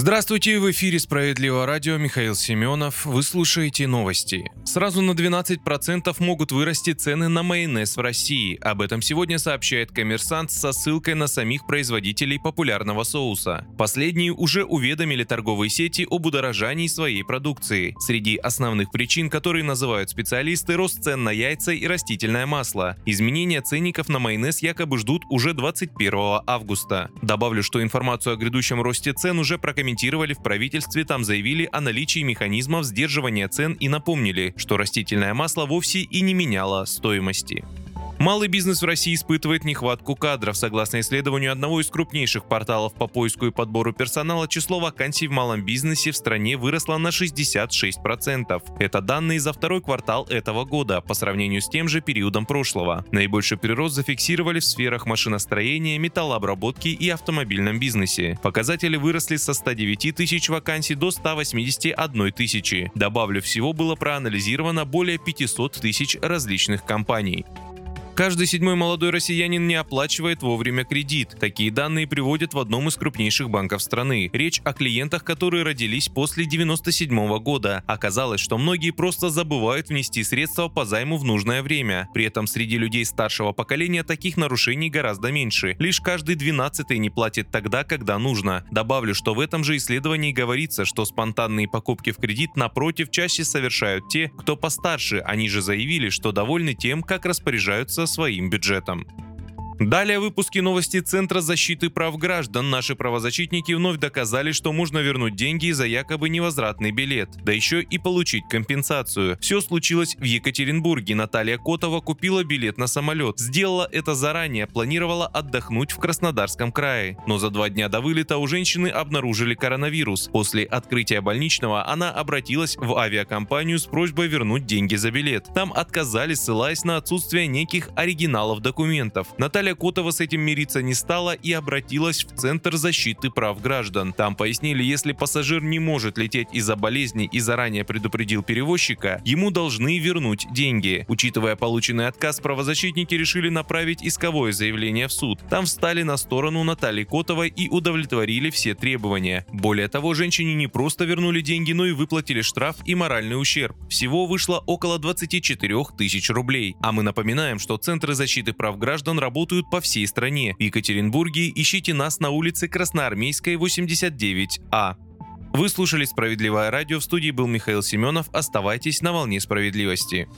Здравствуйте, в эфире Справедливого радио Михаил Семенов. Вы слушаете новости. Сразу на 12% могут вырасти цены на майонез в России. Об этом сегодня сообщает коммерсант со ссылкой на самих производителей популярного соуса. Последние уже уведомили торговые сети об удорожании своей продукции. Среди основных причин, которые называют специалисты, рост цен на яйца и растительное масло. Изменения ценников на майонез якобы ждут уже 21 августа. Добавлю, что информацию о грядущем росте цен уже прокомментировали прокомментировали в правительстве, там заявили о наличии механизмов сдерживания цен и напомнили, что растительное масло вовсе и не меняло стоимости. Малый бизнес в России испытывает нехватку кадров. Согласно исследованию одного из крупнейших порталов по поиску и подбору персонала, число вакансий в малом бизнесе в стране выросло на 66%. Это данные за второй квартал этого года по сравнению с тем же периодом прошлого. Наибольший прирост зафиксировали в сферах машиностроения, металлообработки и автомобильном бизнесе. Показатели выросли со 109 тысяч вакансий до 181 тысячи. Добавлю, всего было проанализировано более 500 тысяч различных компаний. Каждый седьмой молодой россиянин не оплачивает вовремя кредит. Такие данные приводят в одном из крупнейших банков страны. Речь о клиентах, которые родились после 97 года. Оказалось, что многие просто забывают внести средства по займу в нужное время. При этом среди людей старшего поколения таких нарушений гораздо меньше. Лишь каждый двенадцатый не платит тогда, когда нужно. Добавлю, что в этом же исследовании говорится, что спонтанные покупки в кредит напротив чаще совершают те, кто постарше. Они же заявили, что довольны тем, как распоряжаются своим бюджетом. Далее выпуски новости Центра защиты прав граждан. Наши правозащитники вновь доказали, что можно вернуть деньги за якобы невозвратный билет, да еще и получить компенсацию. Все случилось в Екатеринбурге. Наталья Котова купила билет на самолет. Сделала это заранее, планировала отдохнуть в Краснодарском крае. Но за два дня до вылета у женщины обнаружили коронавирус. После открытия больничного она обратилась в авиакомпанию с просьбой вернуть деньги за билет. Там отказали, ссылаясь на отсутствие неких оригиналов документов. Наталья Наталья Котова с этим мириться не стала и обратилась в Центр защиты прав граждан. Там пояснили, если пассажир не может лететь из-за болезни и заранее предупредил перевозчика, ему должны вернуть деньги. Учитывая полученный отказ, правозащитники решили направить исковое заявление в суд. Там встали на сторону Натальи Котовой и удовлетворили все требования. Более того, женщине не просто вернули деньги, но и выплатили штраф и моральный ущерб. Всего вышло около 24 тысяч рублей. А мы напоминаем, что Центры защиты прав граждан работают работают по всей стране. В Екатеринбурге ищите нас на улице Красноармейской, 89А. Вы слушали «Справедливое радио», в студии был Михаил Семенов. Оставайтесь на волне справедливости.